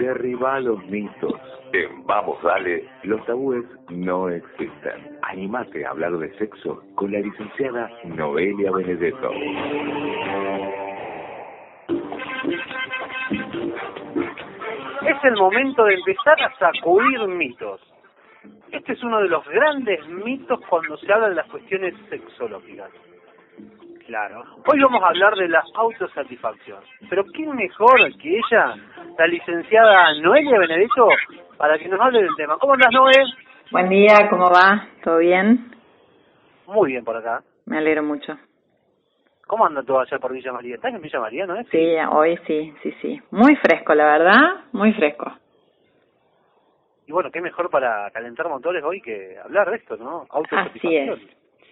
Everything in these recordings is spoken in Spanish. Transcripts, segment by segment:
derriba los mitos. En Vamos Dale, los tabúes no existen. Animate a hablar de sexo con la licenciada Noelia Benedetto. Es el momento de empezar a sacudir mitos. Este es uno de los grandes mitos cuando se habla de las cuestiones sexológicas. Claro. Hoy vamos a hablar de la autosatisfacción. Pero ¿quién mejor que ella, la licenciada Noelia Benedetto, para que nos hable del tema? ¿Cómo andas, Noé? Buen día, ¿cómo va? ¿Todo bien? Muy bien por acá. Me alegro mucho. ¿Cómo anda todo allá por Villa María? ¿Estás en Villa María, no es? Sí, hoy sí, sí, sí. Muy fresco, la verdad, muy fresco. Y bueno, qué mejor para calentar motores hoy que hablar de esto, ¿no? Así es.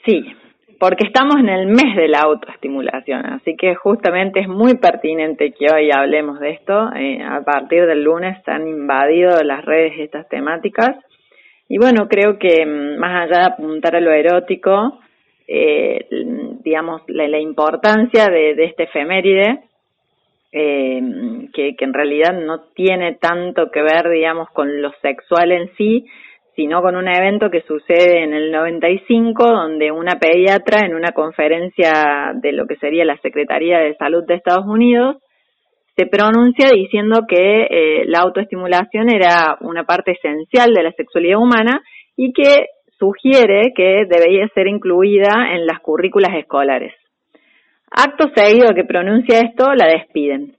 Sí, porque estamos en el mes de la autoestimulación, así que justamente es muy pertinente que hoy hablemos de esto. Eh, a partir del lunes se han invadido las redes estas temáticas y bueno, creo que mm, más allá de apuntar a lo erótico, eh, digamos, la, importancia de, de, este efeméride, eh, que, que en realidad no tiene tanto que ver, digamos, con lo sexual en sí, sino con un evento que sucede en el 95, donde una pediatra en una conferencia de lo que sería la Secretaría de Salud de Estados Unidos se pronuncia diciendo que eh, la autoestimulación era una parte esencial de la sexualidad humana y que sugiere que debería ser incluida en las currículas escolares. Acto seguido que pronuncia esto, la despiden.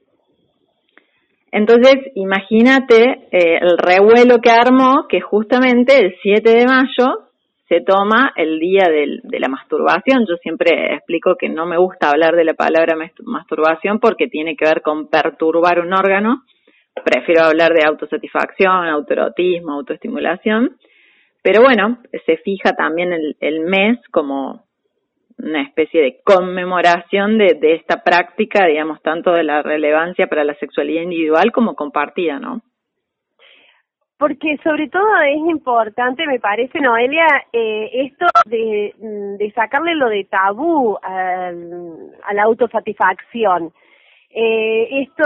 Entonces, imagínate eh, el revuelo que armó, que justamente el 7 de mayo se toma el día del, de la masturbación. Yo siempre explico que no me gusta hablar de la palabra masturbación porque tiene que ver con perturbar un órgano. Prefiero hablar de autosatisfacción, autoerotismo, autoestimulación. Pero bueno, se fija también el, el mes como una especie de conmemoración de, de esta práctica, digamos, tanto de la relevancia para la sexualidad individual como compartida, ¿no? Porque sobre todo es importante, me parece, Noelia, eh, esto de, de sacarle lo de tabú a, a la autosatisfacción. Eh, esto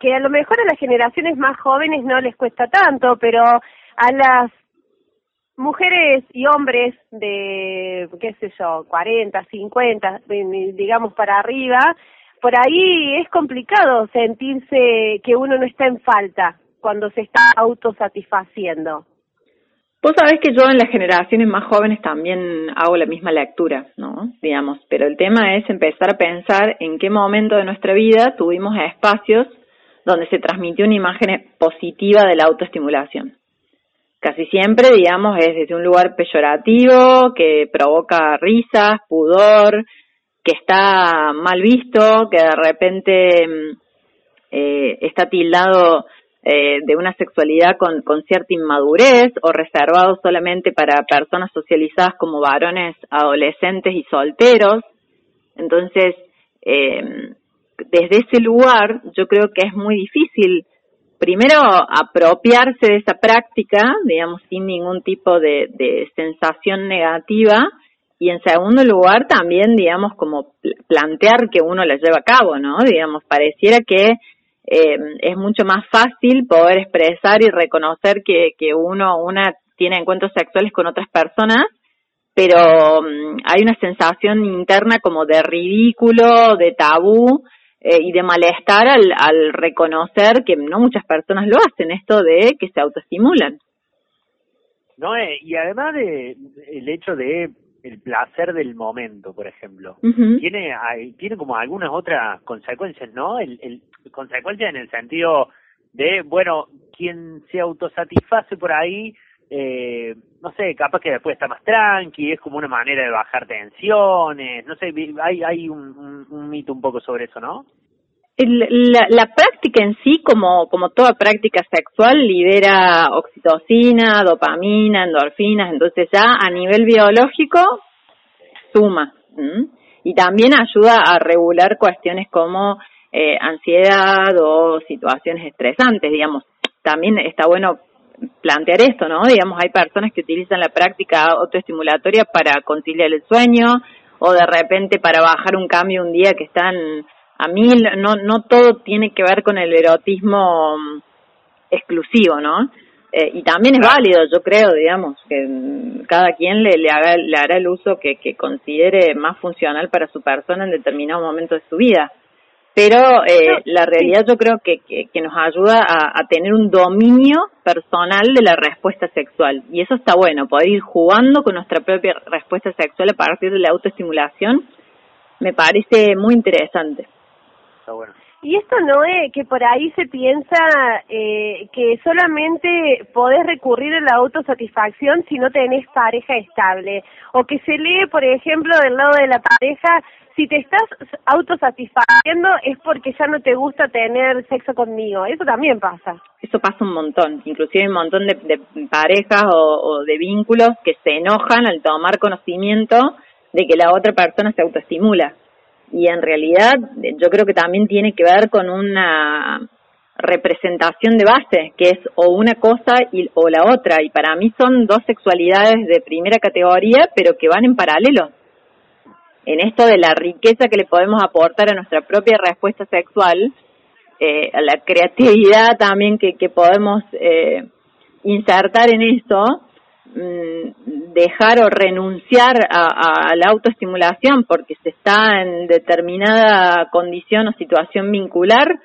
que a lo mejor a las generaciones más jóvenes no les cuesta tanto, pero a las mujeres y hombres de, qué sé yo, 40, 50, digamos para arriba, por ahí es complicado sentirse que uno no está en falta cuando se está autosatisfaciendo. Vos sabés que yo en las generaciones más jóvenes también hago la misma lectura, ¿no? Digamos, pero el tema es empezar a pensar en qué momento de nuestra vida tuvimos espacios donde se transmitió una imagen positiva de la autoestimulación casi siempre, digamos, es desde un lugar peyorativo, que provoca risas, pudor, que está mal visto, que de repente mm, eh, está tildado eh, de una sexualidad con, con cierta inmadurez o reservado solamente para personas socializadas como varones adolescentes y solteros. Entonces, eh, desde ese lugar yo creo que es muy difícil primero apropiarse de esa práctica, digamos, sin ningún tipo de, sensación negativa, y en segundo lugar también, digamos, como plantear que uno la lleva a cabo, ¿no? Digamos, pareciera que eh, es mucho más fácil poder expresar y reconocer que, que uno, una tiene encuentros sexuales con otras personas, pero mm, hay una sensación interna como de ridículo, de tabú, eh, y de malestar al, al reconocer que no muchas personas lo hacen, esto de que se autoestimulan. No, eh, y además de el hecho de el placer del momento, por ejemplo, tiene tiene como algunas otras consecuencias, ¿no? El, el consecuencias en el sentido de, bueno, quien se autosatisface por ahí, eh, no sé, capaz que después está más tranqui, es como una manera de bajar tensiones, no sé, hay, hay un, un, mito un poco sobre eso, ¿no? La, la, práctica en sí, como, como toda práctica sexual, libera oxitocina, dopamina, endorfinas, entonces ya a nivel biológico suma. Y también ayuda a regular cuestiones como eh, ansiedad o situaciones estresantes, digamos. También está bueno plantear esto, ¿no? Digamos, hay personas que utilizan la práctica autoestimulatoria para conciliar el sueño o de repente para bajar un cambio un día que están a mil, no, no todo tiene que ver con el erotismo exclusivo, ¿no? Eh, y también es válido, yo creo, digamos, que mm, cada quien le, le, haga, le hará el uso que, que considere más funcional para su persona en determinado momento de su vida. Pero eh, la realidad yo creo que, que, nos ayuda a, a, tener un dominio personal de la respuesta sexual. Y eso está bueno, poder ir jugando con nuestra propia respuesta sexual a partir de la autoestimulación me parece muy interesante. Está bueno. Y esto no es que por ahí se piensa eh, que solamente podés recurrir a la autosatisfacción si no tenés pareja estable. O que se lee, por ejemplo, del lado de la pareja, si te estás autosatisfaciendo es porque ya no te gusta tener sexo conmigo. Eso también pasa. Eso pasa un montón. Inclusive hay un montón de, de parejas o, o de vínculos que se enojan al tomar conocimiento de que la otra persona se autoestimula y en realidad yo creo que también tiene que ver con una representación de base, que es o una cosa y, o la otra, y para mí son dos sexualidades de primera categoría, pero que van en paralelo. En esto de la riqueza que le podemos aportar a nuestra propia respuesta sexual, eh, a la creatividad también que, que podemos eh, insertar en esto, Mm, dejar o renunciar a, la autoestimulación porque se está en determinada condición o situación vincular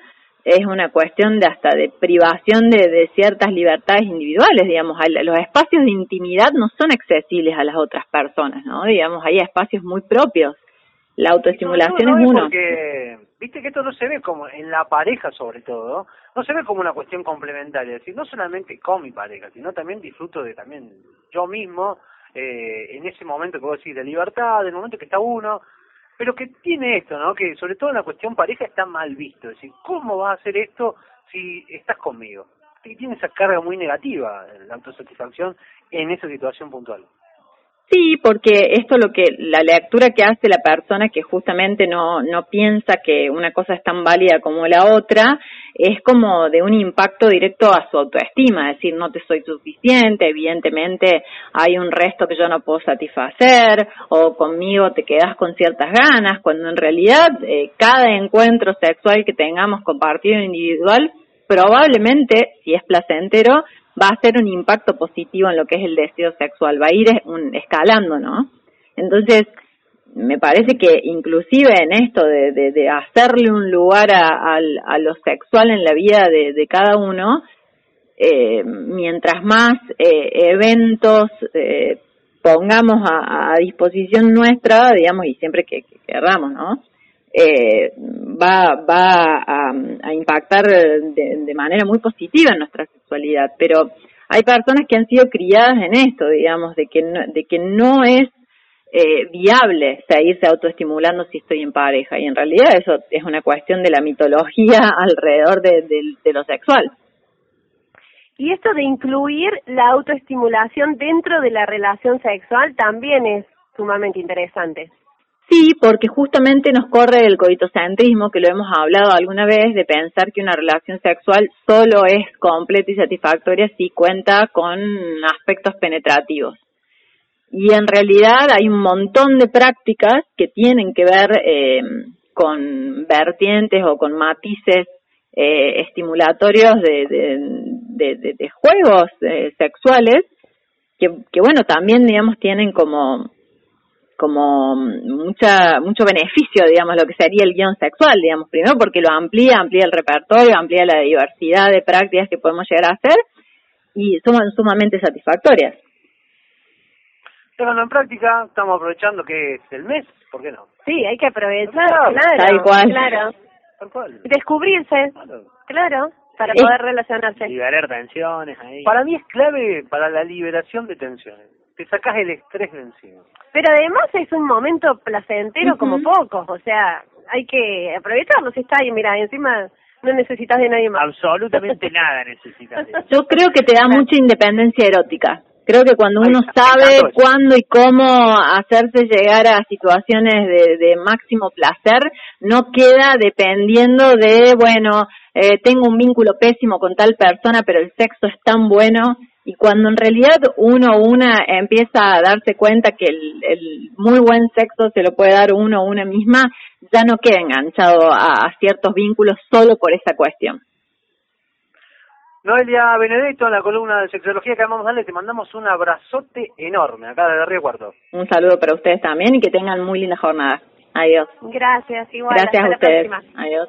es una cuestión de hasta de privación de, ciertas libertades individuales, digamos, los espacios de intimidad no son accesibles a las otras personas, ¿no? Digamos, hay espacios muy propios. La autoestimulación es uno. Porque, viste que esto no se ve como en la pareja sobre todo, no se ve como una cuestión complementaria, es decir, no solamente con mi pareja, sino también disfruto de también yo mismo, eh, en ese momento que vos decís de libertad, del momento que está uno, pero que tiene esto, ¿no? Que sobre todo en la cuestión pareja está mal visto, es decir, ¿cómo vas a hacer esto si estás conmigo? Y tiene esa carga muy negativa, la autosatisfacción en esa situación puntual. Sí, porque esto lo que la lectura que hace la persona que justamente no no piensa que una cosa es tan válida como la otra es como de un impacto directo a su autoestima, es decir, no te soy suficiente, evidentemente hay un resto que yo no puedo satisfacer o conmigo te quedas con ciertas ganas, cuando en realidad eh, cada encuentro sexual que tengamos compartido individual probablemente, si es placentero, va a hacer un impacto positivo en lo que es el deseo sexual, va a ir un, escalando, ¿no? Entonces, me parece que inclusive en esto de, de, hacerle un lugar a, a, lo sexual en la vida de, cada uno, eh, mientras más eh, eventos eh, pongamos a, a, disposición nuestra, digamos, y siempre que, que queramos, ¿no? Eh, va, va a, impactar de, de, manera muy positiva en nuestra sexualidad, pero hay personas que han sido criadas en esto, digamos, de que no, de que no es eh, viable seguirse autoestimulando si estoy en pareja y en realidad eso es una cuestión de la mitología alrededor de, de, de lo sexual. Y esto de incluir la autoestimulación dentro de la relación sexual también es sumamente interesante. Sí, porque justamente nos corre el coitocentrismo, que lo hemos hablado alguna vez, de pensar que una relación sexual solo es completa y satisfactoria si cuenta con aspectos penetrativos. Y en realidad hay un montón de prácticas que tienen que ver eh, con vertientes o con matices eh, estimulatorios de, de, juegos eh, sexuales que, bueno, también, digamos, tienen como como mucha mucho beneficio, digamos, lo que sería el guion sexual, digamos, primero porque lo amplía, amplía el repertorio, amplía la diversidad de prácticas que podemos llegar a hacer y son sumamente satisfactorias. Pero en práctica estamos aprovechando que es el mes, ¿por qué no? Sí, hay que aprovechar, claro, claro. Descubrirse, claro, para poder relacionarse. Liberar tensiones ahí. Para mí es clave para la liberación de tensiones te sacas el estrés de encima. Pero además es un momento placentero como pocos, o sea, hay que aprovecharlo si está ahí, mira, encima no necesitas de nadie más. Absolutamente nada necesitas. Yo creo que te da mucha independencia erótica. Creo que cuando uno sabe cuándo y cómo hacerse llegar a situaciones de, de máximo placer, no queda dependiendo de, bueno, eh, tengo un vínculo pésimo con tal persona, pero el sexo es tan bueno y cuando en realidad uno una empieza a darse cuenta que el, muy buen sexo se lo puede dar uno o una misma, ya no queda enganchado a, ciertos vínculos solo por esa cuestión. Noelia Benedetto, en la columna de sexología que vamos a darle, te mandamos un abrazote enorme acá desde Río Cuarto. Un saludo para ustedes también y que tengan muy linda jornada. Adiós. Gracias, igual. Gracias hasta a ustedes. La próxima. Adiós.